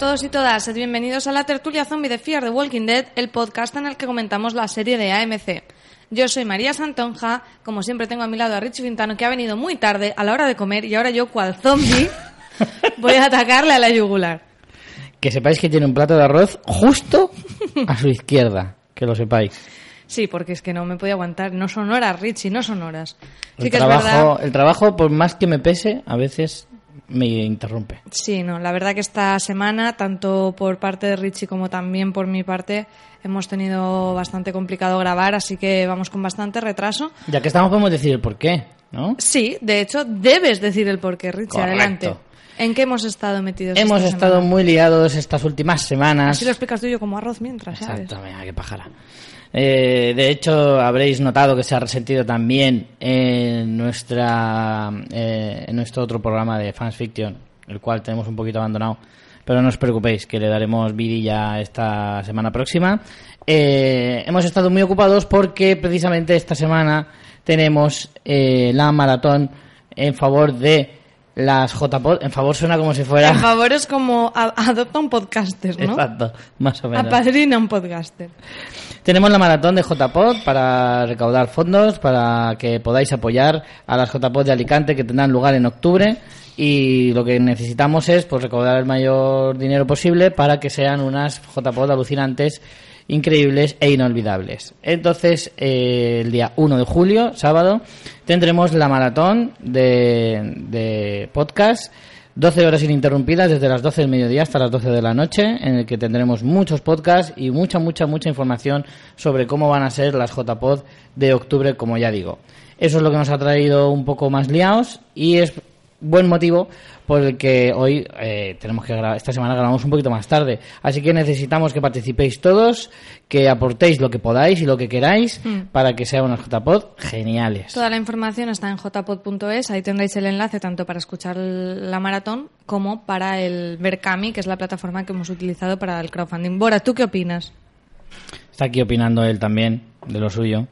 Todos y todas, bienvenidos a la tertulia zombie de Fear the Walking Dead, el podcast en el que comentamos la serie de AMC. Yo soy María Santonja, como siempre tengo a mi lado a Richie Quintano, que ha venido muy tarde a la hora de comer y ahora yo, cual zombie, voy a atacarle a la yugular. Que sepáis que tiene un plato de arroz justo a su izquierda, que lo sepáis. Sí, porque es que no me podía aguantar. No son horas, Richie, no son horas. Sí El que es trabajo, verdad. el trabajo, por más que me pese, a veces me interrumpe. Sí, no, la verdad que esta semana, tanto por parte de Richie como también por mi parte, hemos tenido bastante complicado grabar, así que vamos con bastante retraso. Ya que estamos, podemos decir el por qué, ¿no? Sí, de hecho, debes decir el porqué, Richie, Correcto. adelante. ¿En qué hemos estado metidos? Hemos esta estado semana? muy liados estas últimas semanas. Así lo explicas tú y yo como arroz mientras, ¿sabes? Exacto, mira, qué pájara. Eh, de hecho, habréis notado que se ha resentido también en nuestra eh, en nuestro otro programa de Fans Fiction, el cual tenemos un poquito abandonado. Pero no os preocupéis, que le daremos vidilla esta semana próxima. Eh, hemos estado muy ocupados porque precisamente esta semana tenemos eh, la maratón en favor de las JPod. En favor suena como si fuera... En favor es como a- adopta un podcaster, ¿no? Exacto, más o menos. Apadrina un podcaster. Tenemos la maratón de JPod para recaudar fondos, para que podáis apoyar a las JPod de Alicante que tendrán lugar en octubre. Y lo que necesitamos es pues recaudar el mayor dinero posible para que sean unas JPod alucinantes, increíbles e inolvidables. Entonces, eh, el día 1 de julio, sábado, tendremos la maratón de, de podcast 12 horas ininterrumpidas desde las 12 del mediodía hasta las 12 de la noche, en el que tendremos muchos podcasts y mucha, mucha, mucha información sobre cómo van a ser las JPod de octubre, como ya digo. Eso es lo que nos ha traído un poco más liados y es buen motivo por el que hoy eh, tenemos que grabar, esta semana grabamos un poquito más tarde. Así que necesitamos que participéis todos, que aportéis lo que podáis y lo que queráis para que sean unas JPod geniales. Toda la información está en jpod.es, ahí tendréis el enlace tanto para escuchar la maratón como para el Berkami, que es la plataforma que hemos utilizado para el crowdfunding. Bora, ¿tú qué opinas? Está aquí opinando él también de lo suyo.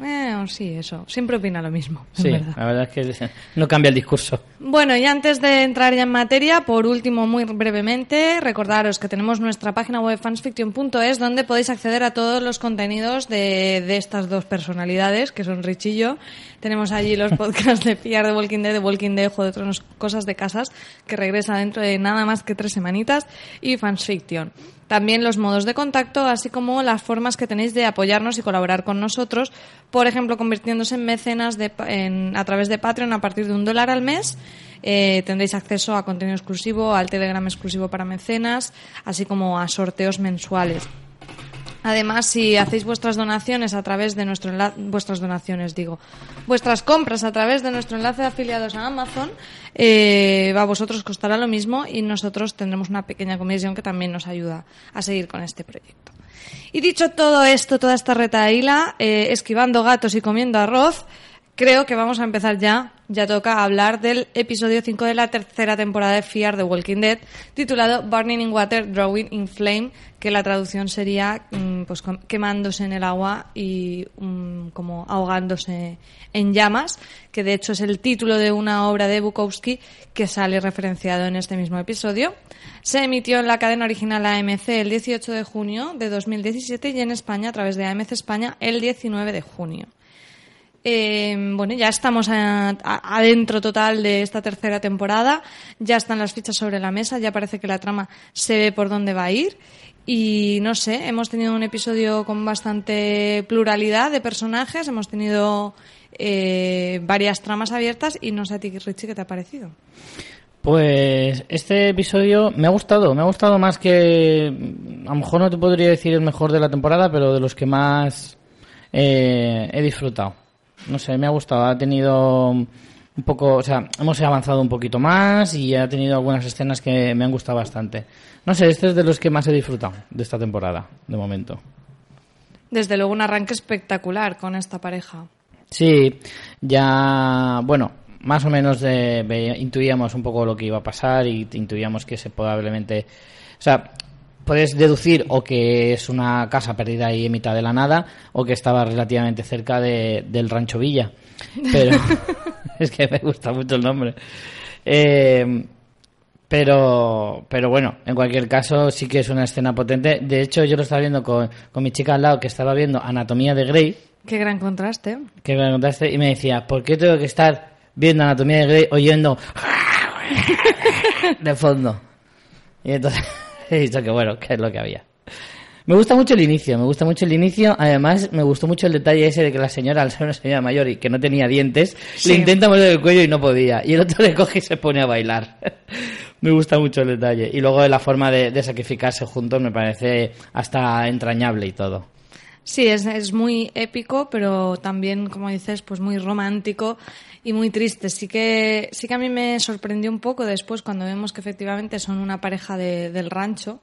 Bueno, sí, eso. Siempre opina lo mismo. en Sí, verdad. la verdad es que no cambia el discurso. Bueno, y antes de entrar ya en materia, por último, muy brevemente, recordaros que tenemos nuestra página web fansfiction.es donde podéis acceder a todos los contenidos de, de estas dos personalidades, que son Rich y yo. Tenemos allí los podcasts de PR de Walking Dead, de Walking Dead, Juego de Tronos, Cosas de Casas, que regresa dentro de nada más que tres semanitas, y Fansfiction. También los modos de contacto, así como las formas que tenéis de apoyarnos y colaborar con nosotros, por ejemplo, convirtiéndose en mecenas de en- a través de Patreon a partir de un dólar al mes. Eh, tendréis acceso a contenido exclusivo, al Telegram exclusivo para mecenas, así como a sorteos mensuales. Además, si hacéis vuestras donaciones a través de nuestro enlace, vuestras donaciones digo, vuestras compras a través de nuestro enlace de afiliados a Amazon, eh, a vosotros costará lo mismo y nosotros tendremos una pequeña comisión que también nos ayuda a seguir con este proyecto. Y dicho todo esto, toda esta retaíla, eh, esquivando gatos y comiendo arroz, creo que vamos a empezar ya. Ya toca hablar del episodio 5 de la tercera temporada de Fear the Walking Dead, titulado Burning in Water, Drawing in Flame, que la traducción sería mm, pues quemándose en el agua y mm, como ahogándose en llamas, que de hecho es el título de una obra de Bukowski que sale referenciado en este mismo episodio. Se emitió en la cadena original AMC el 18 de junio de 2017 y en España a través de AMC España el 19 de junio. Eh, bueno, ya estamos adentro total de esta tercera temporada, ya están las fichas sobre la mesa, ya parece que la trama se ve por dónde va a ir y no sé, hemos tenido un episodio con bastante pluralidad de personajes, hemos tenido eh, varias tramas abiertas y no sé a ti, Richie, ¿qué te ha parecido? Pues este episodio me ha gustado, me ha gustado más que, a lo mejor no te podría decir el mejor de la temporada, pero de los que más eh, he disfrutado. No sé, me ha gustado, ha tenido un poco, o sea, hemos avanzado un poquito más y ha tenido algunas escenas que me han gustado bastante. No sé, este es de los que más he disfrutado de esta temporada, de momento. Desde luego un arranque espectacular con esta pareja. Sí, ya, bueno, más o menos de- intuíamos un poco lo que iba a pasar y intuíamos que se probablemente, o sea, puedes deducir o que es una casa perdida ahí en mitad de la nada o que estaba relativamente cerca de- del rancho Villa. Pero es que me gusta mucho el nombre. Eh, Pero, pero bueno, en cualquier caso sí que es una escena potente. De hecho, yo lo estaba viendo con, con mi chica al lado, que estaba viendo Anatomía de Grey, Qué gran contraste. que me contaste, y me decía, ¿por qué tengo que estar viendo Anatomía de Grey oyendo de fondo? Y entonces he dicho que bueno, que es lo que había. Me gusta mucho el inicio, me gusta mucho el inicio. Además, me gustó mucho el detalle ese de que la señora, al ser una señora mayor y que no tenía dientes, Sí. le intenta morder el cuello y no podía. Y el otro le coge y se pone a bailar. me gusta mucho el detalle. Y luego la forma de, de sacrificarse juntos me parece hasta entrañable y todo. Sí, es, es muy épico, pero también, como dices, pues muy romántico y muy triste. Sí que, sí que a mí me sorprendió un poco después cuando vemos que efectivamente son una pareja de- del rancho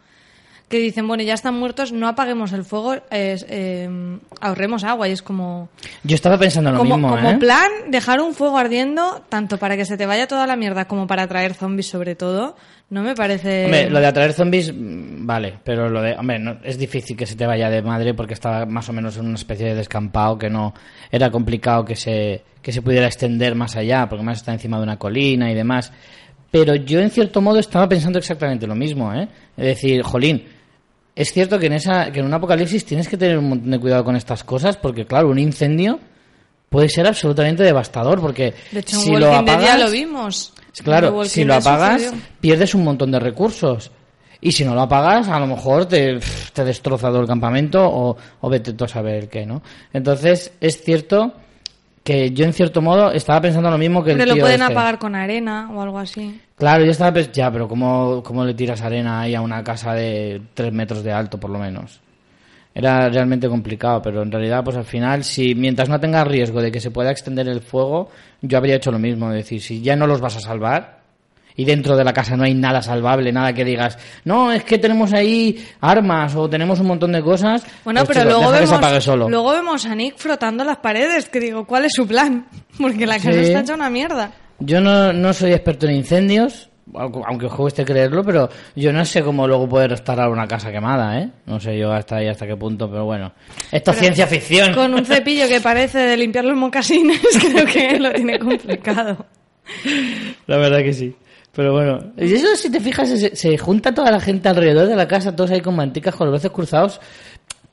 que dicen, bueno, ya están muertos, no apaguemos el fuego, eh, ahorremos agua. Y es como, Yo estaba pensando lo como, mismo, como ¿eh? plan, dejar un fuego ardiendo, tanto para que se te vaya toda la mierda como para atraer zombies sobre todo, no me parece... Hombre, lo de atraer zombies, mm, vale, pero lo de. Hombre, no, es difícil que se te vaya de madre porque estaba más o menos en una especie de descampado que no. Era complicado que se, que se pudiera extender más allá, porque más está encima de una colina y demás. Pero yo, en cierto modo, estaba pensando exactamente lo mismo, ¿eh? Es decir, jolín, es cierto que en, esa, que en un apocalipsis tienes que tener un montón de cuidado con estas cosas, porque, claro, un incendio puede ser absolutamente devastador, porque De hecho, si lo apagas. lo vimos. Claro, si lo apagas, sucedió. pierdes un montón de recursos. Y si no lo apagas, a lo mejor te, te destroza todo el campamento o, o vete tú a saber qué, ¿no? Entonces, es cierto que yo, en cierto modo, estaba pensando lo mismo que el Pero lo tío pueden este. apagar con arena o algo así. Claro, yo estaba pensando, ya, pero ¿cómo, ¿cómo le tiras arena ahí a una casa de tres metros de alto, por lo menos? Era realmente complicado, pero en realidad, pues al final, si mientras no tenga riesgo de que se pueda extender el fuego, yo habría hecho lo mismo. Es decir, si ya no los vas a salvar y dentro de la casa no hay nada salvable, nada que digas, no, es que tenemos ahí armas o tenemos un montón de cosas. Bueno, pues, pero chicos, luego deja que se vemos, solo. luego vemos a Nick frotando las paredes, que digo, ¿cuál es su plan? Porque la casa Sí. está hecha una mierda. Yo no, no soy experto en incendios, aunque os cueste creerlo, pero yo no sé cómo luego poder restaurar una casa quemada, ¿eh? No sé yo hasta ahí, hasta qué punto, pero bueno. Esto es ciencia ficción. Con un cepillo que parece de limpiar los mocasines, creo que lo tiene complicado. La verdad que sí. Pero bueno, y eso si te fijas, se, se junta toda la gente alrededor de la casa, todos ahí con manticas, con los brazos cruzados,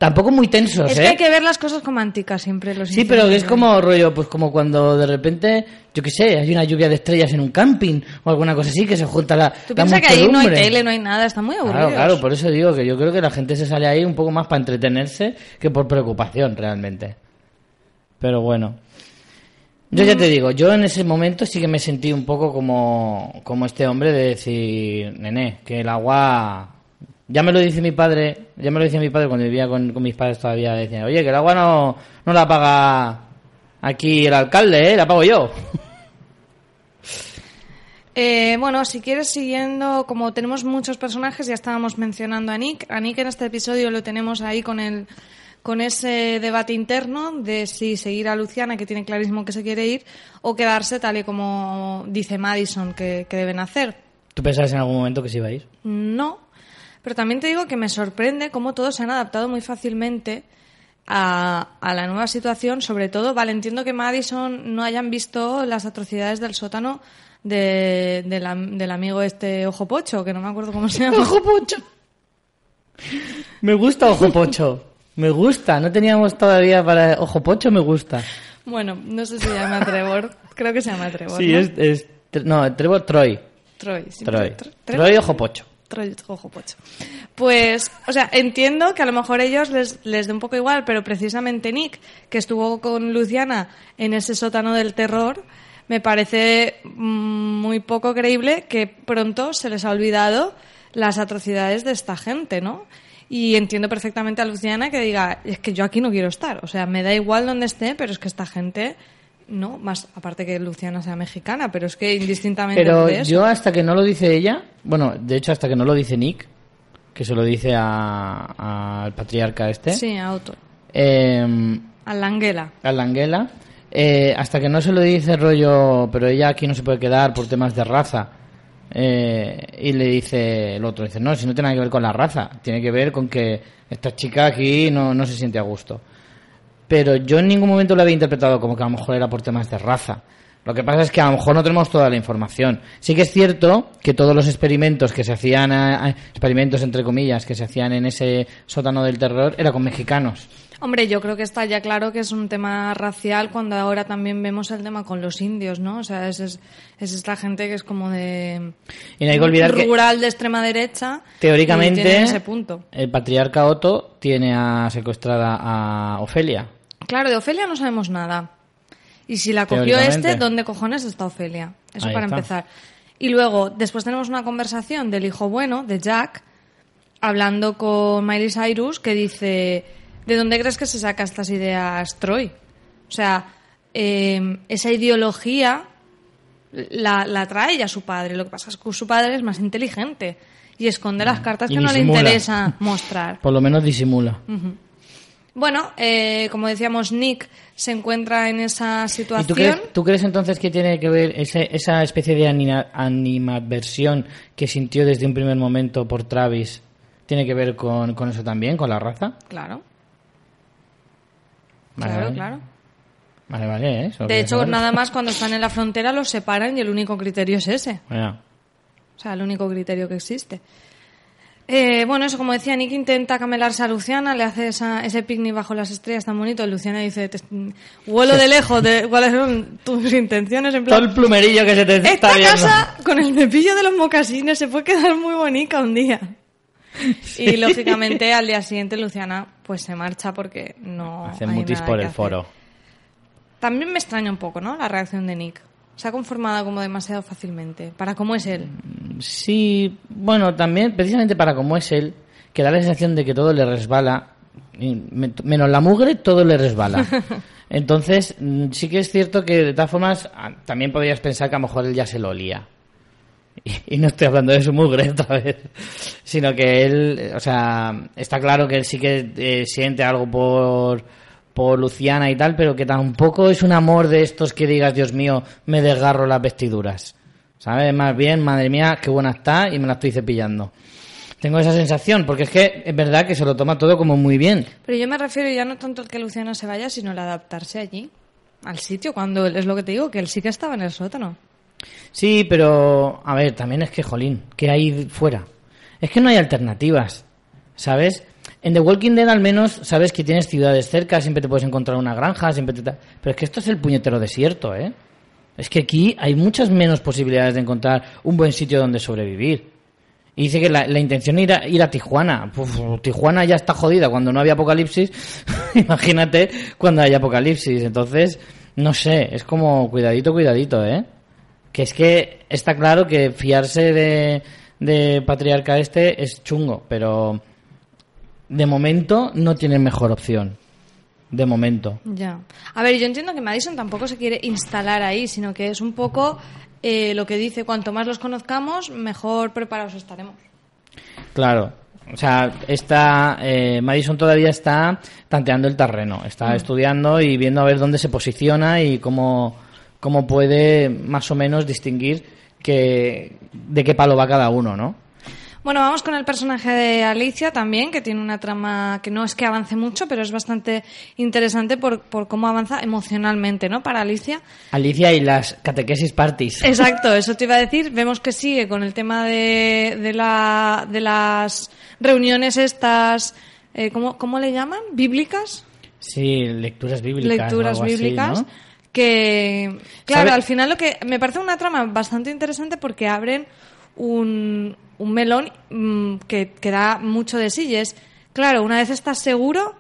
tampoco muy tensos, Es ¿eh? que hay que ver las cosas románticas siempre. Los Sí, pero es como rollo, pues como cuando de repente, yo qué sé, hay una lluvia de estrellas en un camping o alguna cosa así que se junta la. Tú piensas que ahí no hay tele, no hay nada, está muy aburrido. Claro, claro, por eso digo que yo creo que la gente se sale ahí un poco más para entretenerse que por preocupación realmente. Pero bueno. Yo ya te digo, yo en ese momento sí que me sentí un poco como, como este hombre de decir, nené, que el agua... Ya me lo dice mi padre, ya me lo dice mi padre cuando vivía con, con mis padres todavía, decían, oye, que el agua no, no la paga aquí el alcalde, ¿eh? La pago yo. Eh, bueno, si quieres, siguiendo, como tenemos muchos personajes, ya estábamos mencionando a Nick. A Nick en este episodio lo tenemos ahí con el con ese debate interno de si seguir a Luciana, que tiene clarísimo que se quiere ir, o quedarse tal y como dice Madison que, que deben hacer. ¿Tú pensabas en algún momento que se iba a ir? No, pero también te digo que me sorprende cómo todos se han adaptado muy fácilmente a, a la nueva situación, sobre todo, vale, entiendo que Madison no hayan visto las atrocidades del sótano de, de la- del amigo este Ojo Pocho, que no me acuerdo cómo se llama. Ojo Pocho. Me gusta Ojo Pocho. Me gusta. No teníamos todavía para Ojo Pocho, me gusta. Bueno, no sé si se llama Trevor, creo que se llama Trevor. Sí, ¿no? es, es- No, Trevor Troy. Troy. sí, Troy. Tro- Troy Ojo Pocho. Ojo Pocho. Pues, o sea, entiendo que a lo mejor ellos les, les dé un poco igual, pero precisamente Nick, que estuvo con Luciana en ese sótano del terror, me parece mm, muy poco creíble que pronto se les ha olvidado las atrocidades de esta gente, ¿no? Y entiendo perfectamente a Luciana que diga, es que yo aquí no quiero estar, o sea, me da igual donde esté, pero es que esta gente, no, más aparte que Luciana sea mexicana, pero es que indistintamente Pero de eso. yo hasta que no lo dice ella, bueno, de hecho hasta que no lo dice Nick, que se lo dice a- al patriarca este, Sí, a Otto. eh, A la Anguela. a eh, hasta que no se lo dice rollo, pero ella aquí no se puede quedar por temas de raza. eh, y le dice el otro, dice, no, si no tiene nada que ver con la raza, tiene que ver con que esta chica aquí no, no se siente a gusto. Pero yo en ningún momento lo había interpretado como que a lo mejor era por temas de raza. Lo que pasa es que a lo mejor no tenemos toda la información. Sí que es cierto que todos los experimentos que se hacían, a- a- experimentos entre comillas, que se hacían en ese sótano del terror, era con mexicanos. Hombre, yo creo que está ya claro que es un tema racial cuando ahora también vemos el tema con los indios, ¿no? O sea, es, es, es esta gente que es como de... Y no hay que olvidar que rural de extrema derecha. teóricamente ese punto. el patriarca Otto tiene a secuestrada a Ofelia. Claro, de Ofelia no sabemos nada. Y si la cogió este, ¿dónde cojones está Ofelia? Eso Ahí para está. empezar. Y luego, después tenemos una conversación del hijo bueno, de Jack, hablando con Miley Cyrus, que dice, ¿de dónde crees que se saca estas ideas Troy? O sea, eh, esa ideología la, la trae ya su padre. Lo que pasa es que su padre es más inteligente y esconde las cartas Mm. Y que no le interesa mostrar. Por lo menos disimula. Bueno, eh, como decíamos, Nick se encuentra en esa ¿Y situación. tú crees, tú crees entonces que tiene que ver ese- esa especie de anima- animadversión que sintió desde un primer momento por Travis? ¿Tiene que ver con, con eso también, con la raza? Claro, Vale, claro, vale. claro. Vale, vale, ¿eh? Eso De hecho, saberlo. nada más cuando están en la frontera los separan y el único criterio es ese. Bueno, O sea, el único criterio que existe. Eh, bueno, eso como decía, Nick intenta camelarse a Luciana, le hace esa- ese picnic bajo las estrellas tan bonito. Luciana dice, "Te- huelo de lejos de cuáles son tus intenciones. En todo el plumerillo que se te está esta viendo. casa con el cepillo de los mocasines se puede quedar muy bonita un día. Y lógicamente al día siguiente Luciana pues se marcha porque no Hace mutis por el hacer. foro. También me extraña un poco, ¿no? La reacción de Nick. Se ha conformado como demasiado fácilmente. Para cómo es él. Sí, bueno, también, precisamente para como es él, que da la sensación de que todo le resbala, menos la mugre, todo le resbala. Entonces, mm, sí que es cierto que de todas formas, ah, también podrías pensar que a lo mejor él ya se lo olía. Y, y no estoy hablando de su mugre otra vez, sino que él, o sea, está claro que él sí que eh, siente algo por, por Luciana y tal, pero que tampoco es un amor de estos que digas, Dios mío, me desgarro las vestiduras. ¿Sabes? Más bien, madre mía, qué buena está y me la estoy cepillando. Tengo esa sensación, porque es que es verdad que se lo toma todo como muy bien. Pero yo me refiero ya no tanto al que Luciana se vaya, sino el adaptarse allí. Al sitio, cuando es lo que te digo, que él sí que estaba en el sótano. Sí, pero a ver, también es que, jolín, ¿qué hay fuera? Es que no hay alternativas, ¿sabes? En The Walking Dead al menos sabes que tienes ciudades cerca, siempre te puedes encontrar una granja, siempre te... Pero es que esto es el puñetero desierto, ¿eh? Es que aquí hay muchas menos posibilidades de encontrar un buen sitio donde sobrevivir. Y dice que la, intención es ir a, Tijuana. Tijuana ya está jodida cuando no había apocalipsis. Imagínate cuando haya apocalipsis. Entonces, no sé, es como cuidadito, cuidadito, ¿eh? Que es que está claro que fiarse de, de patriarca este es chungo, pero de momento no tiene mejor opción. De momento. Ya. A ver, yo entiendo que Madison tampoco se quiere instalar ahí, sino que es un poco eh, lo que dice, cuanto más los conozcamos, mejor preparados estaremos. Claro. O sea, está, eh, Madison todavía está tanteando el terreno, está estudiando y viendo a ver dónde se posiciona y cómo, cómo puede más o menos distinguir que, de qué palo va cada uno, ¿no? Bueno, vamos con el personaje de Alicia también, que tiene una trama que no es que avance mucho, pero es bastante interesante por, por cómo avanza emocionalmente, ¿no? Para Alicia. Alicia y las catequesis parties. Exacto, eso te iba a decir. Vemos que sigue con el tema de, de, la, de las reuniones estas, eh, ¿cómo, ¿cómo le llaman? ¿Bíblicas? Sí, lecturas bíblicas. o lecturas así, bíblicas ¿no? que claro ¿Sabe? al final lo que me parece una trama bastante interesante porque abren un, un melón mm, que, que da mucho de sí y es claro una vez estás seguro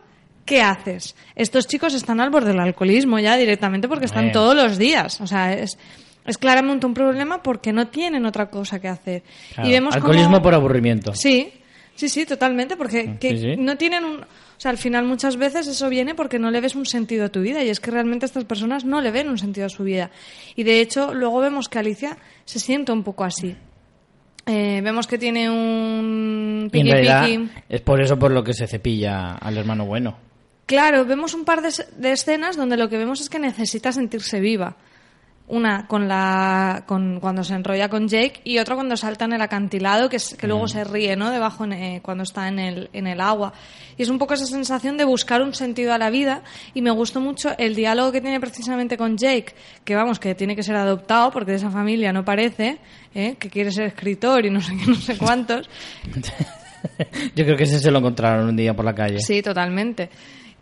¿qué haces? Estos chicos están al borde del alcoholismo ya directamente porque están todos los días o sea es es claramente un problema porque no tienen otra cosa que hacer Claro, y vemos alcoholismo por aburrimiento. Sí, sí, sí, totalmente, porque que Sí, sí. no tienen un... O sea, al final muchas veces eso viene porque no le ves un sentido a tu vida y es que realmente estas personas no le ven un sentido a su vida. Y de hecho, luego vemos que Alicia se siente un poco así. Eh, vemos que tiene un Y en piqui realidad piqui. es por eso por lo que se cepilla al hermano bueno. Claro, vemos un par de escenas donde lo que vemos es que necesita sentirse viva. Una con la con cuando se enrolla con Jake y otra cuando salta en el acantilado que, es- que luego se ríe, ¿no? Debajo en, eh, cuando está en el en el agua. Y es un poco esa sensación de buscar un sentido a la vida y me gustó mucho el diálogo que tiene precisamente con Jake, que vamos, que tiene que ser adoptado porque de esa familia no parece, ¿eh? que quiere ser escritor y no sé qué, no sé cuántos. Yo creo que ese se lo encontraron un día por la calle. Sí, totalmente.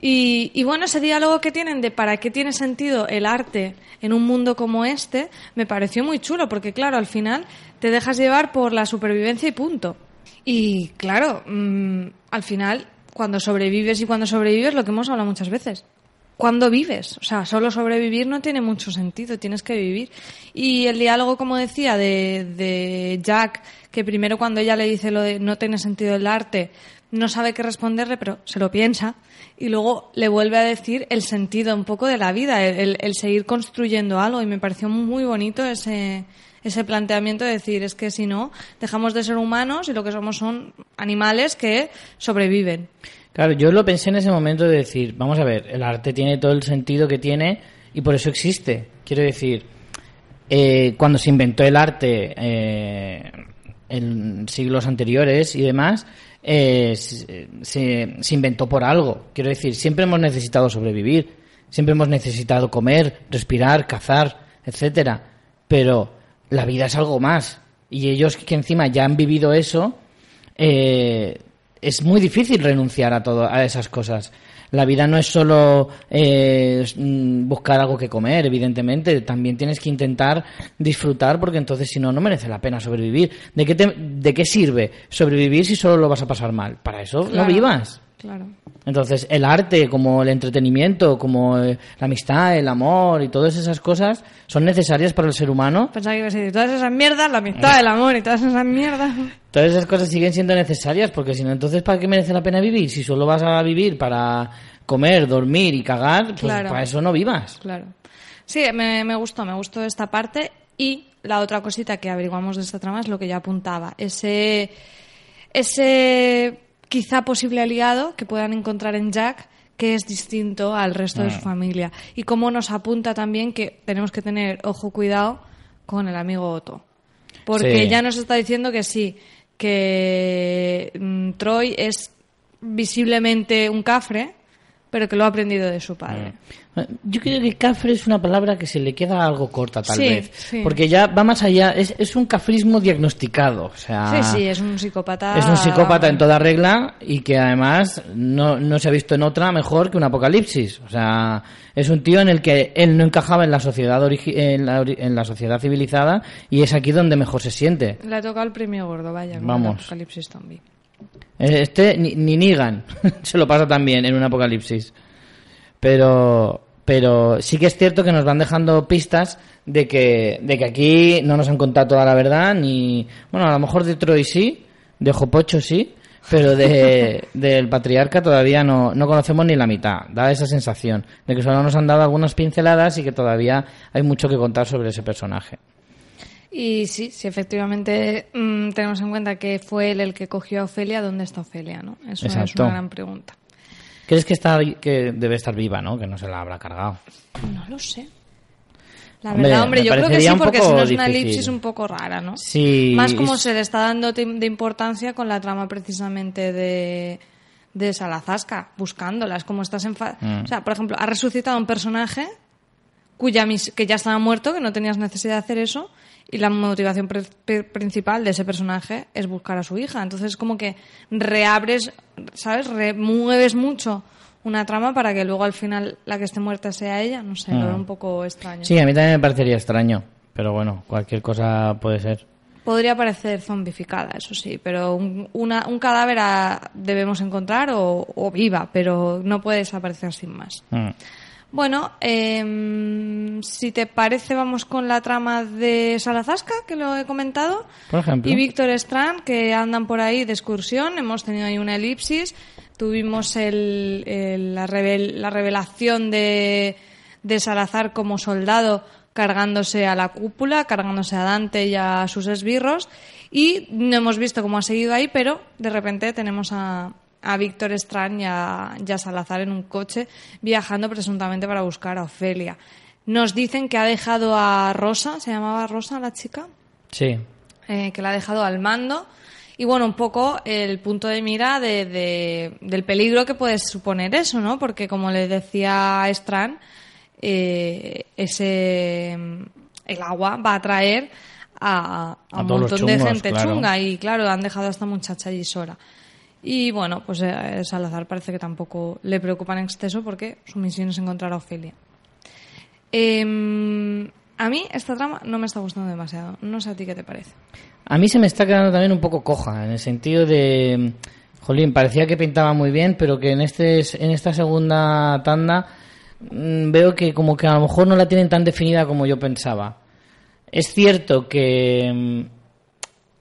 Y, y bueno, ese diálogo que tienen de para qué tiene sentido el arte en un mundo como este, me pareció muy chulo, porque claro, al final te dejas llevar por la supervivencia y punto. Y claro, mm, al final, cuando sobrevives y cuando sobrevives, lo que hemos hablado muchas veces. ¿Cuándo vives? O sea, solo sobrevivir no tiene mucho sentido, tienes que vivir. Y el diálogo, como decía, de, de Jack, que primero cuando ella le dice lo de no tiene sentido el arte, no sabe qué responderle, pero se lo piensa. Y luego le vuelve a decir el sentido un poco de la vida, el, el- seguir construyendo algo. Y me pareció muy bonito ese, ese planteamiento de decir, es que si no, dejamos de ser humanos y lo que somos son animales que sobreviven. Claro, yo lo pensé en ese momento de decir, vamos a ver, el arte tiene todo el sentido que tiene y por eso existe. Quiero decir, eh, cuando se inventó el arte eh, en siglos anteriores y demás, eh, se, se- se inventó por algo. Quiero decir, siempre hemos necesitado sobrevivir, siempre hemos necesitado comer, respirar, cazar, etcétera. Pero la vida es algo más. Y ellos que encima ya han vivido eso, eh, es muy difícil renunciar a todo a esas cosas. La vida no es solo eh, mm, buscar algo que comer, evidentemente. También tienes que intentar disfrutar, porque entonces, si no, no merece la pena sobrevivir. ¿De qué, te- de qué sirve sobrevivir si solo lo vas a pasar mal? Para eso no vivas. Claro. Entonces, el arte, como el entretenimiento, como eh, la amistad, el amor y todas esas cosas son necesarias para el ser humano. Pensaba que ibas a decir todas esas mierdas, la amistad, el amor y todas esas mierdas. Todas esas cosas siguen siendo necesarias porque si no, entonces ¿para qué merece la pena vivir? Si solo vas a vivir para comer, dormir y cagar, pues Claro. para eso no vivas. Claro. Sí, me, me gustó, me gustó esta parte. Y la otra cosita que averiguamos de esta trama es lo que yo apuntaba. Ese, ese quizá posible aliado que puedan encontrar en Jack que es distinto al resto de su familia. Y cómo nos apunta también que tenemos que tener ojo cuidado con el amigo Otto. Porque Sí. ya nos está diciendo que sí, que mm, Troy es visiblemente un cafre, pero que lo ha aprendido de su padre. Yo creo que cafre es una palabra que se le queda algo corta tal Sí, vez. sí. Porque ya va más allá, es, es un cafrismo diagnosticado. O sea, Sí, sí, es un psicópata. es un psicópata en toda regla y que además no, no se ha visto en otra mejor que un apocalipsis. O sea, es un tío en el que él no encajaba en la sociedad en, la, en la sociedad civilizada y es aquí donde mejor se siente. Le ha tocado el premio gordo, vaya, con Vamos. el Apocalipsis Zombie. Este ni, ni Negan se lo pasa también en un apocalipsis. Pero, pero sí que es cierto que nos van dejando pistas de que, de que aquí no nos han contado toda la verdad, ni, bueno, a lo mejor de Troy sí, de Jopocho sí, pero de, del patriarca todavía no, no conocemos ni la mitad. Da esa sensación de que solo nos han dado algunas pinceladas y que todavía hay mucho que contar sobre ese personaje. Y sí, sí, efectivamente mm, tenemos en cuenta que fue él el que cogió a Ofelia, ¿dónde está Ofelia? ¿no? Eso es una gran pregunta. ¿Crees que, está, que debe estar viva, no? Que no se la habrá cargado. No lo sé. La verdad, hombre, yo creo que sí, porque si no es una difícil. elipsis un poco rara, ¿no? Sí. Más como se le está dando de importancia con la trama precisamente de, de Salazasca, buscándola. Es como estás en... fa- Mm. O sea, por ejemplo, ha resucitado un personaje cuya mis- que ya estaba muerto, que no tenías necesidad de hacer eso, y la motivación principal de ese personaje es buscar a su hija. Entonces, como que reabres, ¿sabes? Remueves mucho una trama para que luego al final la que esté muerta sea ella. No sé, lo veo un poco extraño. Mm. Sí, a mí también me parecería extraño. Pero bueno, cualquier cosa puede ser. Podría parecer zombificada, eso sí, pero un, una- un cadáver a- debemos encontrar o, o viva, pero no puede desaparecer sin más. Mm. Bueno, em, si te parece, vamos con la trama de Salazasca, que lo he comentado. Por ejemplo. Y Víctor Strand, que andan por ahí de excursión. Hemos tenido ahí una elipsis. Tuvimos el- el- la, revel- la revelación de, de Salazar como soldado cargándose a la cúpula, cargándose a Dante y a sus esbirros. Y no hemos visto cómo ha seguido ahí, pero de repente tenemos a, a Víctor Strand y a, y a Salazar en un coche viajando presuntamente para buscar a Ofelia. nos dicen que ha dejado a Rosa, se llamaba Rosa la chica, Sí. eh, que la ha dejado al mando. Y bueno, un poco el punto de mira de, de- del peligro que puede suponer eso, ¿no? Porque como le decía Stran, eh, ese el agua va a atraer a, a A un montón de gente claro. chunga y claro, han dejado a esta muchacha allí sola. Y bueno, pues eh, Salazar parece que tampoco le preocupa en exceso porque su misión es encontrar a Ofelia. Em, a mí esta trama no me está gustando demasiado. No sé a ti qué te parece. A mí se me está quedando también un poco coja, en el sentido de, jolín, parecía que pintaba muy bien, pero que en este en esta segunda tanda mm, veo que como que a lo mejor no la tienen tan definida como yo pensaba. Es cierto que, mm,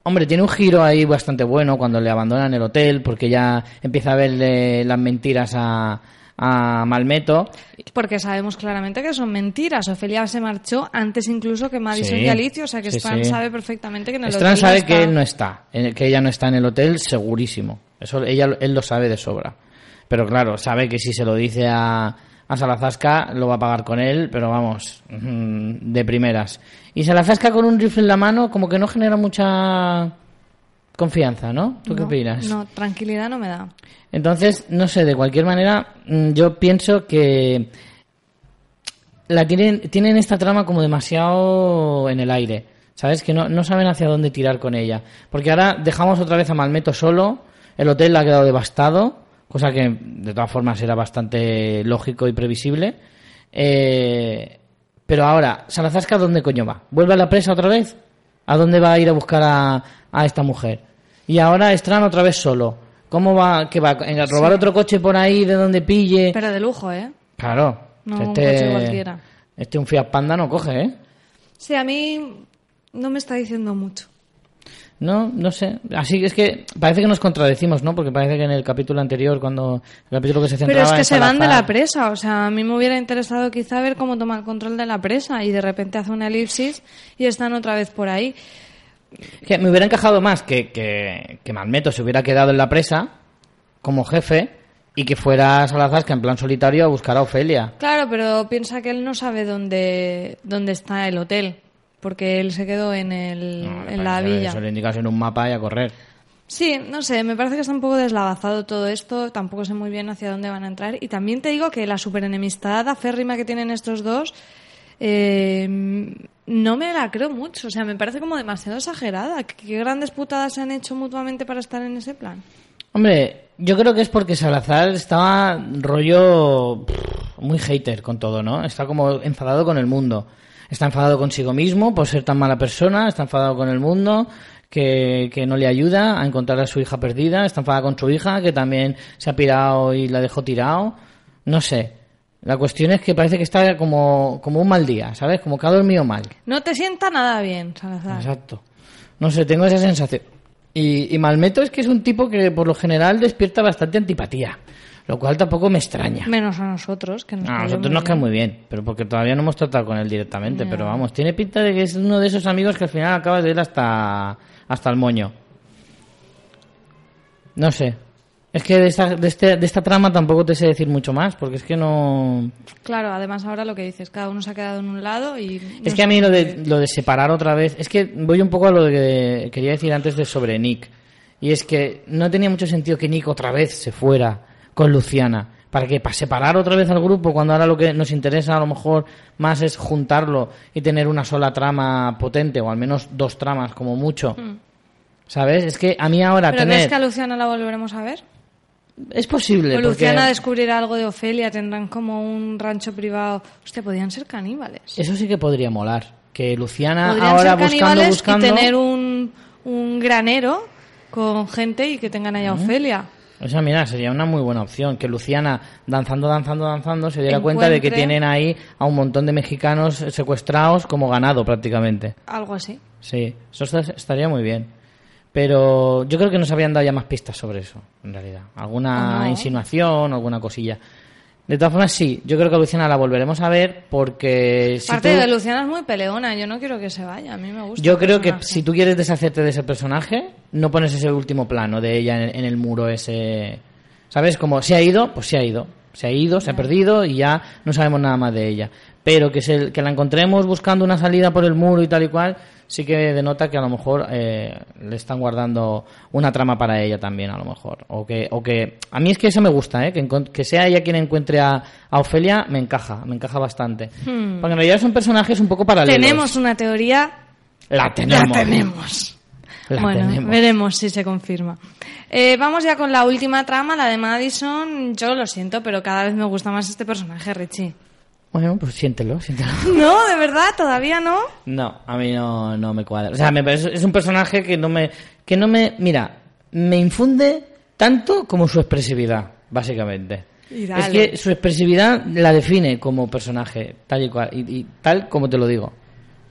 hombre, tiene un giro ahí bastante bueno cuando le abandonan el hotel, porque ya empieza a verle las mentiras a, a Malmeto. Porque sabemos claramente que son mentiras. Ofelia se marchó antes incluso que Madison Sí, y Alicia, o sea que sí, Strand sí. sabe perfectamente que en el Strand hotel sabe no que él no está, en- que ella no está en el hotel, segurísimo. Eso ella, él lo sabe de sobra. Pero claro, sabe que si se lo dice a, a Salazasca, lo va a pagar con él, pero vamos, de primeras. Y Salazasca con un rifle en la mano, como que no genera mucha confianza, ¿no? ¿Tú qué No, opinas? No, tranquilidad no me da. Entonces, no sé, de cualquier manera, mm, yo pienso que la tienen, tienen esta trama como demasiado en el aire. ¿Sabes? Que no, no saben hacia dónde tirar con ella. Porque ahora dejamos otra vez a Malmeto solo, el hotel ha quedado devastado, cosa que de todas formas era bastante lógico y previsible. Eh, pero ahora, ¿Salazasca dónde coño va? ¿Vuelve a la presa otra vez? ¿A dónde va a ir a buscar a, a esta mujer? Y ahora Estran otra vez solo. ¿Cómo va? ¿Que va a robar otro coche por ahí de donde pille? Pero de lujo, ¿eh? Claro. No, Si un coche cualquiera. Este un Fiat Panda no coge, ¿eh? Sí, a mí no me está diciendo mucho. No, no sé. Así es que parece que nos contradecimos, ¿no? Porque parece que en el capítulo anterior, cuando el capítulo que se centraba Pero es que en se van de la presa, o sea, a mí me hubiera interesado quizá ver cómo toma el control de la presa y de repente hace una elipsis y están otra vez por ahí. Que me hubiera encajado más que, que, que Malmeto se hubiera quedado en la presa como jefe y que fuera Salazar que en plan solitario a buscar a Ofelia. Claro, pero piensa que él no sabe dónde, dónde está el hotel, porque él se quedó en, el, No, en la villa. Eso le indicas en un mapa y a correr. Sí, no sé, me parece que está un poco deslavazado todo esto, tampoco sé muy bien hacia dónde van a entrar. Y también te digo que la superenemistad aférrima que tienen estos dos, eh, no me la creo mucho, o sea, me parece como demasiado exagerada. ¿Qué, qué grandes putadas se han hecho mutuamente para estar en ese plan? Hombre, yo creo que es porque Salazar estaba rollo pff, muy hater con todo, ¿no? Está como enfadado con el mundo. Está enfadado consigo mismo por ser tan mala persona, está enfadado con el mundo que, que no le ayuda a encontrar a su hija perdida, está enfadado con su hija que también se ha pirado y la dejó tirado. No sé. La cuestión es que parece que está como, como un mal día, ¿sabes? Como que ha dormido mal. No te sienta nada bien, Salazar. Exacto. No sé, tengo esa sensación. Y, y Malmeto es que es un tipo que por lo general despierta bastante antipatía, lo cual tampoco me extraña. Menos a nosotros, que nos No, a nosotros nos cae muy bien, pero porque todavía no hemos tratado con él directamente. Pero vamos, tiene pinta de que es uno de esos amigos que al final acabas de ir hasta, hasta el moño. No sé. Es que de esta, de, este- de esta trama tampoco te sé decir mucho más, porque es que no... Claro, además ahora lo que dices, cada uno se ha quedado en un lado y... Es que a mí lo de, lo de separar otra vez, es que voy un poco a lo que quería decir antes de sobre Nick. Y es que no tenía mucho sentido que Nick otra vez se fuera con Luciana. ¿Para qué? ¿Para separar otra vez al grupo cuando ahora lo que nos interesa a lo mejor más es juntarlo y tener una sola trama potente o al menos dos tramas como mucho? ¿Sabes? Es que a mí ahora Hmm. ¿Pero tener... crees que a Luciana la volveremos a ver? Es posible. O porque- Luciana descubrirá algo de Ofelia, tendrán como un rancho privado. Hostia, podían ser caníbales. Eso sí que podría molar. Que Luciana Podrían ahora ser buscando, buscando... y tener un, un granero con gente y que tengan ahí a Ofelia. O sea, mira, sería una muy buena opción que Luciana, danzando, danzando, danzando, se diera cuenta de que tienen ahí a un montón de mexicanos secuestrados como ganado prácticamente. Algo así. Sí, eso estaría muy bien. Pero yo creo que nos habían dado ya más pistas sobre eso, en realidad. Alguna insinuación, alguna cosilla. De todas formas, sí, yo creo que a Luciana la volveremos a ver porque... si Aparte tú- de Luciana es muy peleona, yo no quiero que se vaya, a mí me gusta. Yo creo que si tú quieres deshacerte de ese personaje, no pones ese último plano de ella en, en el muro ese... ¿Sabes? Como se ha ido, pues se ha ido. Se ha ido, se ha perdido y ya no sabemos nada más de ella. Pero que, se, que la encontremos buscando una salida por el muro y tal y cual, sí que denota que a lo mejor eh, le están guardando una trama para ella también, a lo mejor. O que, o que a mí es que eso me gusta, ¿eh? que, que sea ella quien encuentre a, a Ofelia, me encaja, me encaja bastante. Hmm. Porque en realidad son personajes un poco paralelos. Tenemos una teoría. La tenemos. La tenemos. La bueno, tenemos. veremos si se confirma. Eh, vamos ya con la última trama, la de Madison. Yo lo siento, pero cada vez me gusta más este personaje, Richie. Bueno, pues siéntelo, siéntelo. No, de verdad, todavía no. No, a mí no, no me cuadra. O sea, me parece- es un personaje que no me, que no me, mira, me infunde tanto como su expresividad, básicamente. Es que su expresividad la define como personaje, tal y cual, y, y tal como te lo digo.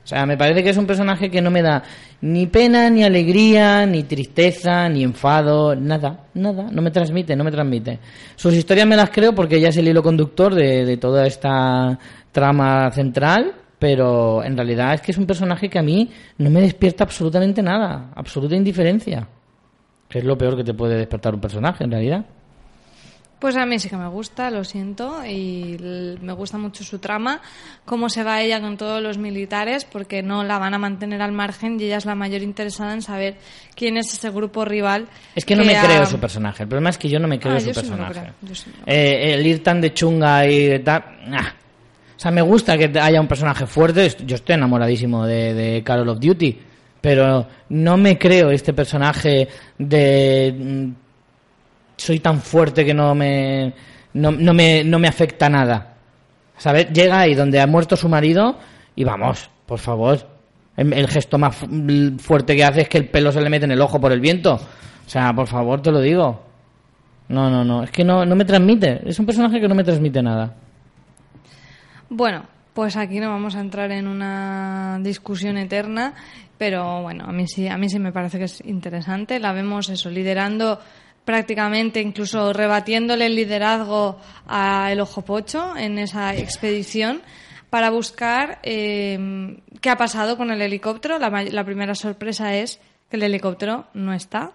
O sea, me parece que es un personaje que no me da ni pena, ni alegría, ni tristeza, ni enfado, nada, nada, no me transmite, no me transmite. Sus historias me las creo porque ella es el hilo conductor de, de toda esta trama central, pero en realidad es que es un personaje que a mí no me despierta absolutamente nada, absoluta indiferencia. Es lo peor que te puede despertar un personaje, en realidad. Pues a mí sí que me gusta, lo siento, y me gusta mucho su trama, cómo se va ella con todos los militares, porque no la van a mantener al margen y ella es la mayor interesada en saber quién es ese grupo rival. Es que no me creo su personaje. El problema es que yo no me creo Ah, su sí personaje. creo, sí Eh, el ir tan de chunga y tal. nah. O sea, me gusta que haya un personaje fuerte. Yo estoy enamoradísimo de, de Call of Duty. Pero no me creo este personaje de. Soy tan fuerte que no me. No, no me, no me afecta nada. ¿Sabes? Llega ahí donde ha muerto su marido y vamos, por favor. El, gesto más fu- fuerte que hace es que el pelo se le mete en el ojo por el viento. O sea, por favor, te lo digo. No, no, no. Es que no, no me transmite. Es un personaje que no me transmite nada. Bueno, pues aquí no vamos a entrar en una discusión eterna, pero bueno, a mí sí, a mí sí me parece que es interesante. La vemos eso, liderando prácticamente, incluso rebatiéndole el liderazgo a El Ojo Pocho en esa expedición para buscar eh, qué ha pasado con el helicóptero. La, la primera sorpresa es que el helicóptero no está,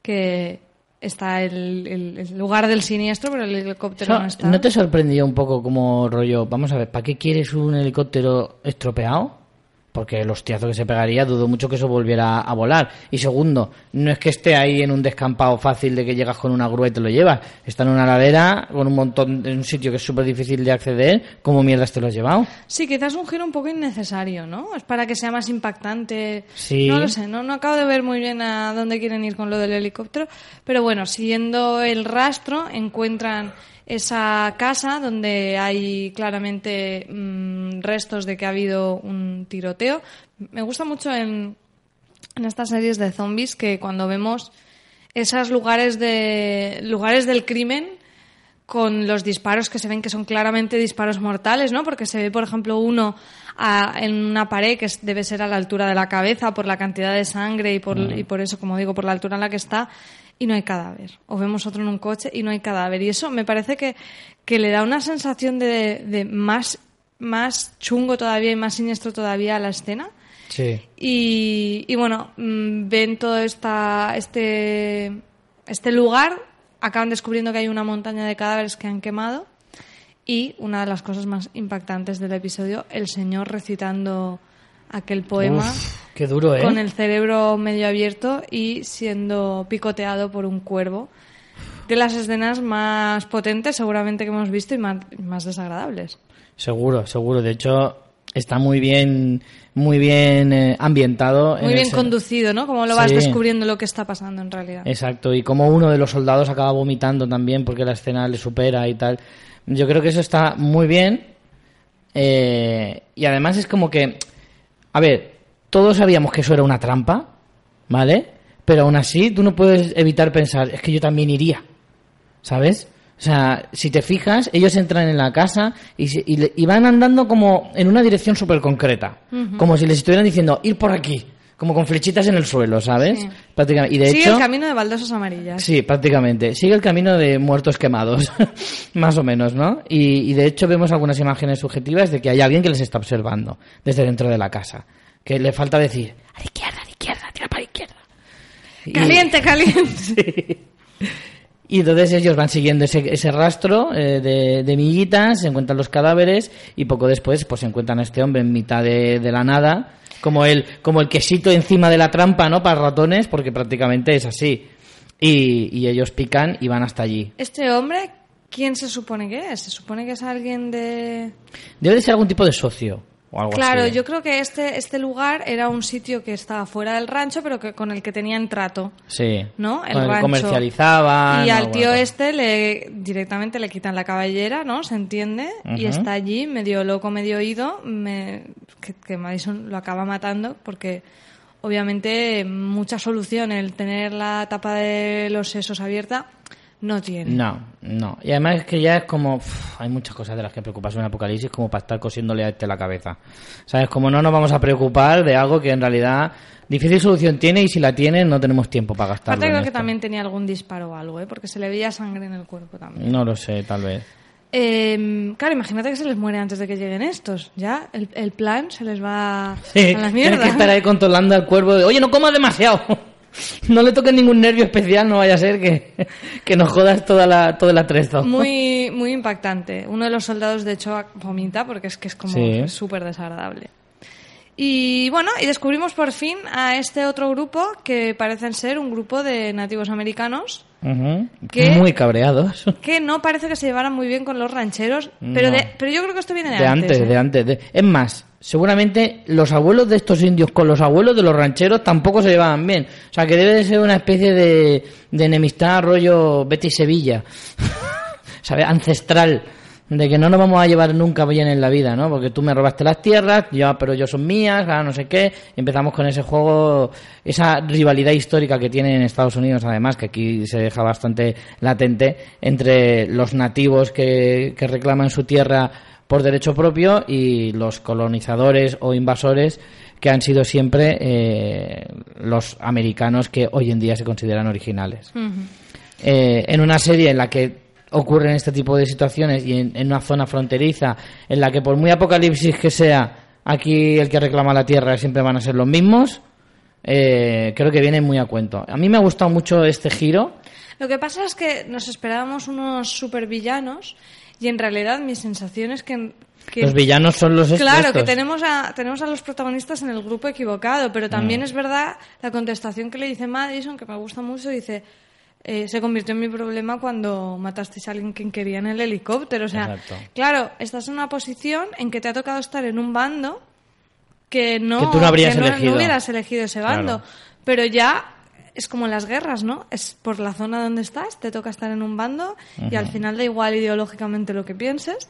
que está el, el- el lugar del siniestro, pero el helicóptero Eso, no está. ¿No te sorprendió un poco como rollo? Vamos a ver, ¿para qué quieres un helicóptero estropeado? Porque el hostiazo que se pegaría, dudo mucho que eso volviera a volar. Y segundo, no es que esté ahí en un descampado fácil de que llegas con una grúa y te lo llevas. Está en una ladera, con un montón, en un sitio que es súper difícil de acceder. ¿Cómo mierdas te lo has llevado? Sí, quizás un giro un poco innecesario, ¿no? Es para que sea más impactante. Sí. No lo sé, no, no acabo de ver muy bien a dónde quieren ir con lo del helicóptero. Pero bueno, siguiendo el rastro, encuentran esa casa donde hay claramente mm, restos de que ha habido un tiroteo. Me gusta mucho en, en estas series de zombies que cuando vemos esos lugares de lugares del crimen con los disparos que se ven que son claramente disparos mortales, ¿no? Porque se ve, por ejemplo, uno a- en una pared que debe ser a la altura de la cabeza por la cantidad de sangre y por, y por eso, como digo, por la altura en la que está y no hay cadáver. O vemos otro en un coche y no hay cadáver. Y eso me parece que, que le da una sensación de, de más, más chungo todavía y más siniestro todavía a la escena. Sí. Y, y bueno, mm, ven todo esta, este, este lugar, acaban descubriendo que hay una montaña de cadáveres que han quemado y una de las cosas más impactantes del episodio, el señor recitando aquel poema Uf, qué duro, ¿eh? con el cerebro medio abierto y siendo picoteado por un cuervo. De las escenas más potentes seguramente que hemos visto y más, más desagradables. Seguro, seguro. De hecho, está muy bien, muy bien eh, ambientado. en Muy bien ese- conducido, ¿no? Como lo vas Sí. descubriendo lo que está pasando en realidad. Exacto, y como uno de los soldados acaba vomitando también porque la escena le supera y tal. Yo creo que eso está muy bien. eh, y además es como que, a ver, todos sabíamos que eso era una trampa, ¿vale? Pero aún así tú no puedes evitar pensar, es que yo también iría, ¿sabes? O sea, si te fijas, ellos entran en la casa y, y y van andando como en una dirección súper concreta. Como si les estuvieran diciendo, ir por aquí. Como con flechitas en el suelo, ¿sabes? Sí. Prácticamente. Y de Sigue hecho, el camino de baldosas amarillas. Sí, prácticamente. Sigue el camino de muertos quemados, más o menos, ¿no? Y, y de hecho vemos algunas imágenes subjetivas de que hay alguien que les está observando desde dentro de la casa. Que le falta decir, a la izquierda, a la izquierda, tira para la izquierda. Y- Caliente, caliente. Y entonces ellos van siguiendo ese, ese rastro eh, de, de miguitas, se encuentran los cadáveres y poco después pues se encuentran a este hombre en mitad de, de la nada, como el, como el quesito encima de la trampa, ¿no? Para ratones, porque prácticamente es así. Y, y ellos pican y van hasta allí. Este hombre, ¿quién se supone que es? Se supone que es alguien de... Debe de ser algún tipo de socio o algo Claro, así. yo creo que este, este lugar era un sitio que estaba fuera del rancho, pero que con el que tenían trato. Sí. ¿no? El Con el que rancho. comercializaban. Y al tío cosa. este le directamente le quitan la cabellera, ¿no? Se entiende. Y está allí, medio loco, medio oído, me- que, que Madison lo acaba matando porque obviamente mucha solución el tener la tapa de los sesos abierta no tiene. No, no. Y además es que ya es como... hay muchas cosas de las que preocuparse en un apocalipsis como para estar cosiéndole a este la cabeza. ¿Sabes? Como no nos vamos a preocupar de algo que en realidad difícil solución tiene y si la tiene no tenemos tiempo para gastarlo Aparte creo que también tenía algún disparo o algo, ¿eh? Porque se le veía sangre en el cuerpo también. No lo sé, tal vez. Eh, claro, imagínate que se les muere antes de que lleguen estos. Ya, el, el plan se les va Sí, a la tienes mierda. que estar ahí controlando al cuervo de, oye, no comas demasiado. No le toques ningún nervio especial, no vaya a ser que, que nos jodas toda la, todo el atrezo. Muy, muy impactante. Uno de los soldados, de hecho, vomita porque es que es como Sí. súper desagradable. Y bueno, y descubrimos por fin a este otro grupo que parecen ser un grupo de nativos americanos. ¿Qué? Muy cabreados. que no parece que se llevaran muy bien con los rancheros, pero, No. de, pero yo creo que esto viene de, De antes, ¿eh? de antes. de- Es más, seguramente los abuelos de estos indios con los abuelos de los rancheros tampoco se llevaban bien. O sea, que debe de ser una especie de, de enemistad rollo Betty Sevilla. ¿Sabes? Ancestral. De que no nos vamos a llevar nunca bien en la vida, ¿no? Porque tú me robaste las tierras, yo, pero yo son mías, ah, no sé qué. Empezamos con ese juego, esa rivalidad histórica que tienen en Estados Unidos, además, que aquí se deja bastante latente, entre los nativos que reclaman su tierra por derecho propio y los colonizadores o invasores que han sido siempre eh, los americanos que hoy en día se consideran originales. Eh, en una serie en la que ocurren este tipo de situaciones y en, en una zona fronteriza en la que por muy apocalipsis que sea, aquí el que reclama la tierra siempre van a ser los mismos, eh, creo que viene muy a cuento. A mí me ha gustado mucho este giro. Lo que pasa es que nos esperábamos unos supervillanos y en realidad mi sensación es que... que- Los villanos son los Claro, que tenemos a, tenemos a los protagonistas en el grupo equivocado, pero Mm. también es verdad la contestación que le dice Madison, que me gusta mucho, dice, eh, se convirtió en mi problema cuando matasteis a alguien que quería en el helicóptero. O sea, Exacto. claro, estás en una posición en que te ha tocado estar en un bando que no, Que tú no habrías que no- no elegido. hubieras elegido ese bando. Claro. Pero ya es como en las guerras, ¿no? Es por la zona donde estás, te toca estar en un bando y al final da igual ideológicamente lo que pienses.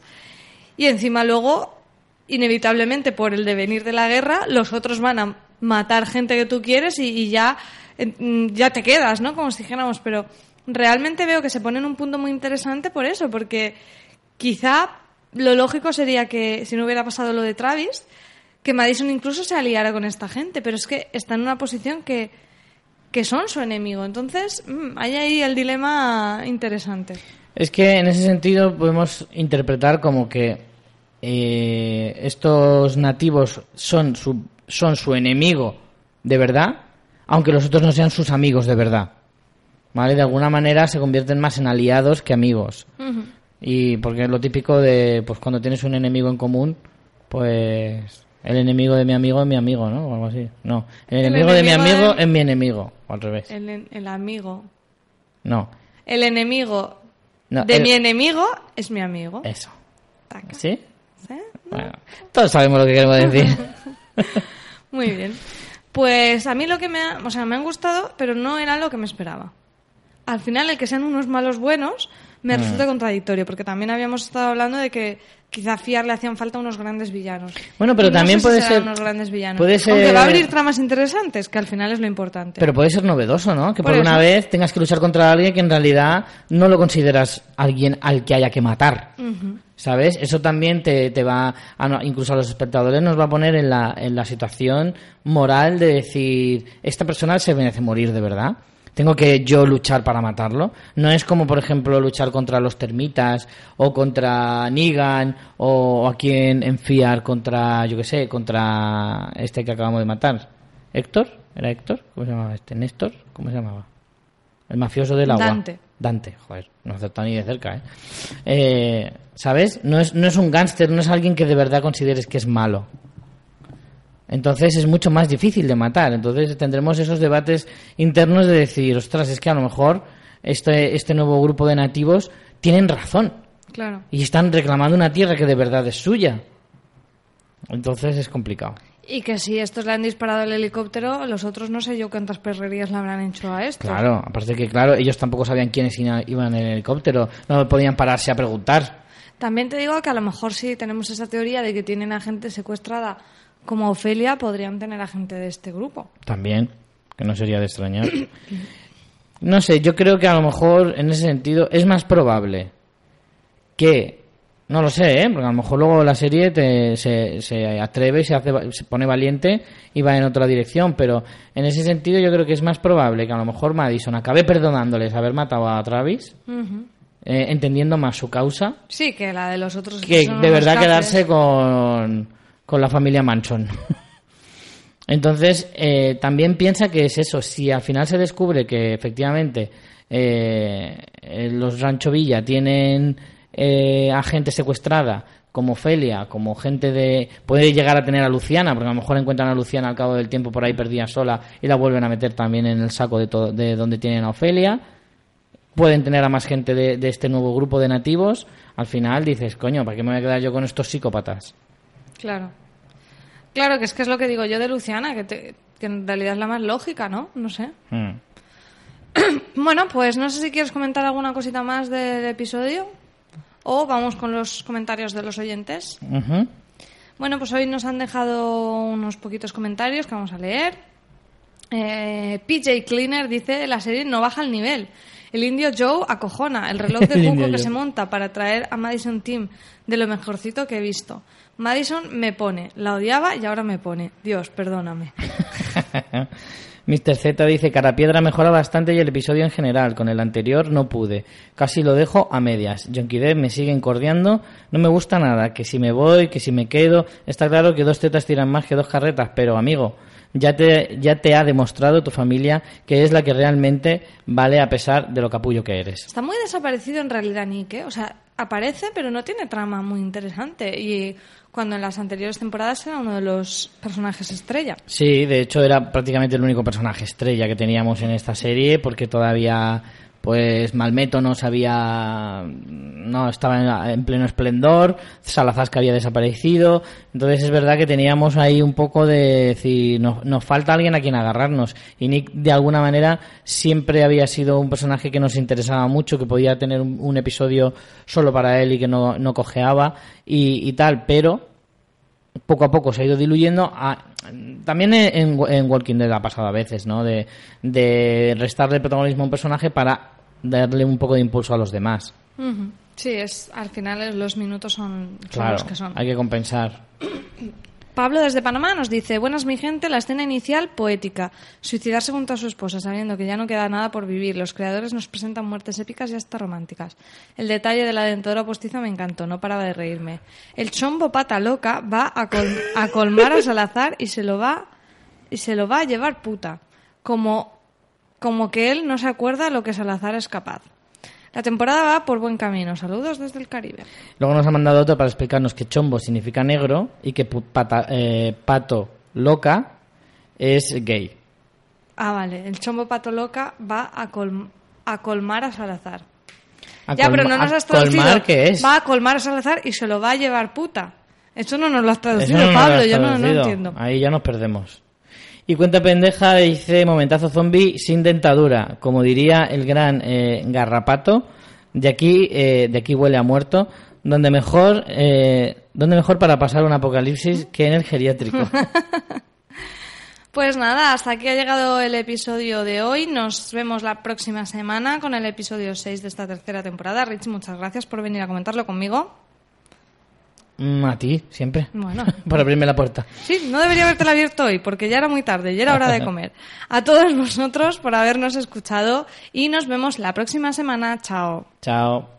Y encima luego, inevitablemente por el devenir de la guerra, los otros van a matar gente que tú quieres y, y ya, ya te quedas, ¿no? Como si dijéramos, pero realmente veo que se pone en un punto muy interesante por eso, porque quizá lo lógico sería que si no hubiera pasado lo de Travis, que Madison incluso se aliara con esta gente, pero es que está en una posición que, que son su enemigo. Entonces, mm, hay ahí el dilema interesante. Es que en ese sentido podemos interpretar como que eh, estos nativos son su, son su enemigo de verdad, aunque los otros no sean sus amigos de verdad. ¿Vale? De alguna manera se convierten más en aliados que amigos. Y porque es lo típico de, pues cuando tienes un enemigo en común, pues el enemigo de mi amigo es mi amigo, ¿no? O algo así. No, el El enemigo de mi amigo de- es mi enemigo. O al revés. El, el amigo. No. El enemigo No, de el- mi enemigo es mi amigo. Eso. Taca. ¿Sí? ¿Sí? Bueno, todos sabemos lo que queremos decir. Muy bien. Pues a mí lo que me ha, o sea, me han gustado, pero no era lo que me esperaba. Al final, el que sean unos malos buenos me Mm. resulta contradictorio, porque también habíamos estado hablando de que quizá Fiar le hacían falta unos grandes villanos. Bueno, pero Y no también sé puede ser- unos grandes villanos. puede ser- Aunque va a abrir tramas interesantes, que al final es lo importante. Pero puede ser novedoso, ¿no? Que por, Por una vez tengas que luchar contra alguien que en realidad no lo consideras alguien al que haya que matar. ¿Sabes? Eso también te, te va, a incluso a los espectadores nos va a poner en la, en la situación moral de decir, esta persona se merece morir de verdad. Tengo que yo luchar para matarlo. No es como, por ejemplo, luchar contra los termitas o contra Negan o aquí en, en Fiar contra, yo qué sé, contra este que acabamos de matar. ¿Héctor? ¿Era Héctor? ¿Cómo se llamaba este? ¿Néstor? ¿Cómo se llamaba? El mafioso del agua. Dante. Dante, joder, no acepta ni de cerca, ¿eh? Eh, ¿Sabes? No es, no es un gángster, no es alguien que de verdad consideres que es malo. Entonces es mucho más difícil de matar. Entonces tendremos esos debates internos de decir, ostras, es que a lo mejor este, este nuevo grupo de nativos tienen razón. Claro. Y están reclamando una tierra que de verdad es suya. Entonces es complicado. Y que si estos le han disparado el helicóptero, los otros no sé yo cuántas perrerías le habrán hecho a esto. Claro, aparte que, claro, ellos tampoco sabían quiénes iban en el helicóptero. No podían pararse a preguntar. También te digo que a lo mejor si tenemos esa teoría de que tienen a gente secuestrada como Ofelia, podrían tener a gente de este grupo. También, que no sería de extrañar. No sé, yo creo que a lo mejor en ese sentido es más probable que, no lo sé, ¿eh? porque a lo mejor luego la serie te- se, se atreve, se, hace, se pone valiente y va en otra dirección, pero en ese sentido yo creo que es más probable que a lo mejor Madison acabe perdonándoles haber matado a Travis, eh, entendiendo más su causa, Sí, que la de los otros. que son de verdad quedarse con, con la familia Manson. Entonces, eh, también piensa que es eso, si al final se descubre que efectivamente eh, eh, los Rancho Villa tienen eh, a gente secuestrada, como Ofelia, como gente de... Puede llegar a tener a Luciana, porque a lo mejor encuentran a Luciana al cabo del tiempo por ahí perdida sola y la vuelven a meter también en el saco de, to- de donde tienen a Ofelia pueden tener a más gente de, de este nuevo grupo de nativos, al final dices, coño, ¿para qué me voy a quedar yo con estos psicópatas? Claro. Claro, que es que es lo que digo yo de Luciana, que, te- que en realidad es la más lógica, ¿no? No sé. Mm. Bueno, pues no sé si quieres comentar alguna cosita más del episodio o vamos con los comentarios de los oyentes. Ujú. Bueno, pues hoy nos han dejado unos poquitos comentarios que vamos a leer. Eh, PJ Cleaner dice, la serie no baja el nivel. El indio Joe acojona. El reloj de Juco que Joe. se monta para traer a Madison Team de lo mejorcito que he visto. Madison me pone. La odiaba y ahora me pone. Dios, perdóname. Mr. Z dice, Carapiedra mejora bastante y el episodio en general, con el anterior no pude, casi lo dejo a medias. Jonky Dev me sigue encordiando, no me gusta nada, que si me voy, que si me quedo, está claro que dos tetas tiran más que dos carretas, pero amigo, ya te, ya te ha demostrado tu familia que es la que realmente vale a pesar de lo capullo que eres. Está muy desaparecido en realidad Nick, ¿eh? O sea, aparece pero no tiene trama muy interesante. Y cuando en las anteriores temporadas era uno de los personajes estrella. Sí, de hecho era prácticamente el único personaje estrella que teníamos en esta serie porque todavía pues Malmeto no sabía no estaba en, en pleno esplendor, Salazar había desaparecido, entonces es verdad que teníamos ahí un poco de decir, nos, falta alguien a quien agarrarnos y Nick de alguna manera siempre había sido un personaje que nos interesaba mucho, que podía tener un, episodio solo para él y que no, no cojeaba y, y tal, pero poco a poco se ha ido diluyendo. a- también en, en Walking Dead ha pasado a veces, ¿no? De, de restarle protagonismo a un personaje para darle un poco de impulso a los demás. Sí, es, al final los minutos son, son Claro, los que son. hay que compensar. Pablo desde Panamá nos dice, buenas mi gente, la escena inicial poética, suicidarse junto a su esposa sabiendo que ya no queda nada por vivir, los creadores nos presentan muertes épicas y hasta románticas. El detalle de la dentadura postiza me encantó, no paraba de reírme. El chombo pata loca va a, col- a colmar a Salazar y se lo va y se lo va a llevar puta, como como que él no se acuerda lo que Salazar es capaz. La temporada va por buen camino. Saludos desde el Caribe. Luego nos ha mandado otro para explicarnos que chombo significa negro y que pata- eh, pato loca es gay. Ah, vale. El chombo pato loca va a, colm- a colmar a Salazar. A ya, pero no nos has traducido. colmar, ¿qué es? Va a colmar a Salazar y se lo va a llevar puta. Eso no nos lo has traducido, no Pablo. has Yo no, no entiendo. Ahí ya nos perdemos. Y cuenta pendeja dice momentazo zombie sin dentadura, como diría el gran eh, garrapato. De aquí, eh, de aquí huele a muerto. Donde mejor, eh, donde mejor para pasar un apocalipsis que en el geriátrico. Pues nada, hasta aquí ha llegado el episodio de hoy. Nos vemos la próxima semana con el episodio 6 de esta tercera temporada. Rich, muchas gracias por venir a comentarlo conmigo. Mm, a ti, siempre. Bueno. Por abrirme la puerta. Sí, no debería habértela abierto hoy porque ya era muy tarde y era hora de comer. A todos vosotros por habernos escuchado y nos vemos la próxima semana. Chao. Chao.